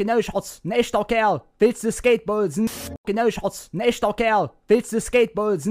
Genau, Schatz, ein echter Kerl. Willst du Skateboards? Genau, Schatz, ein echter Kerl. Willst du Skateboards?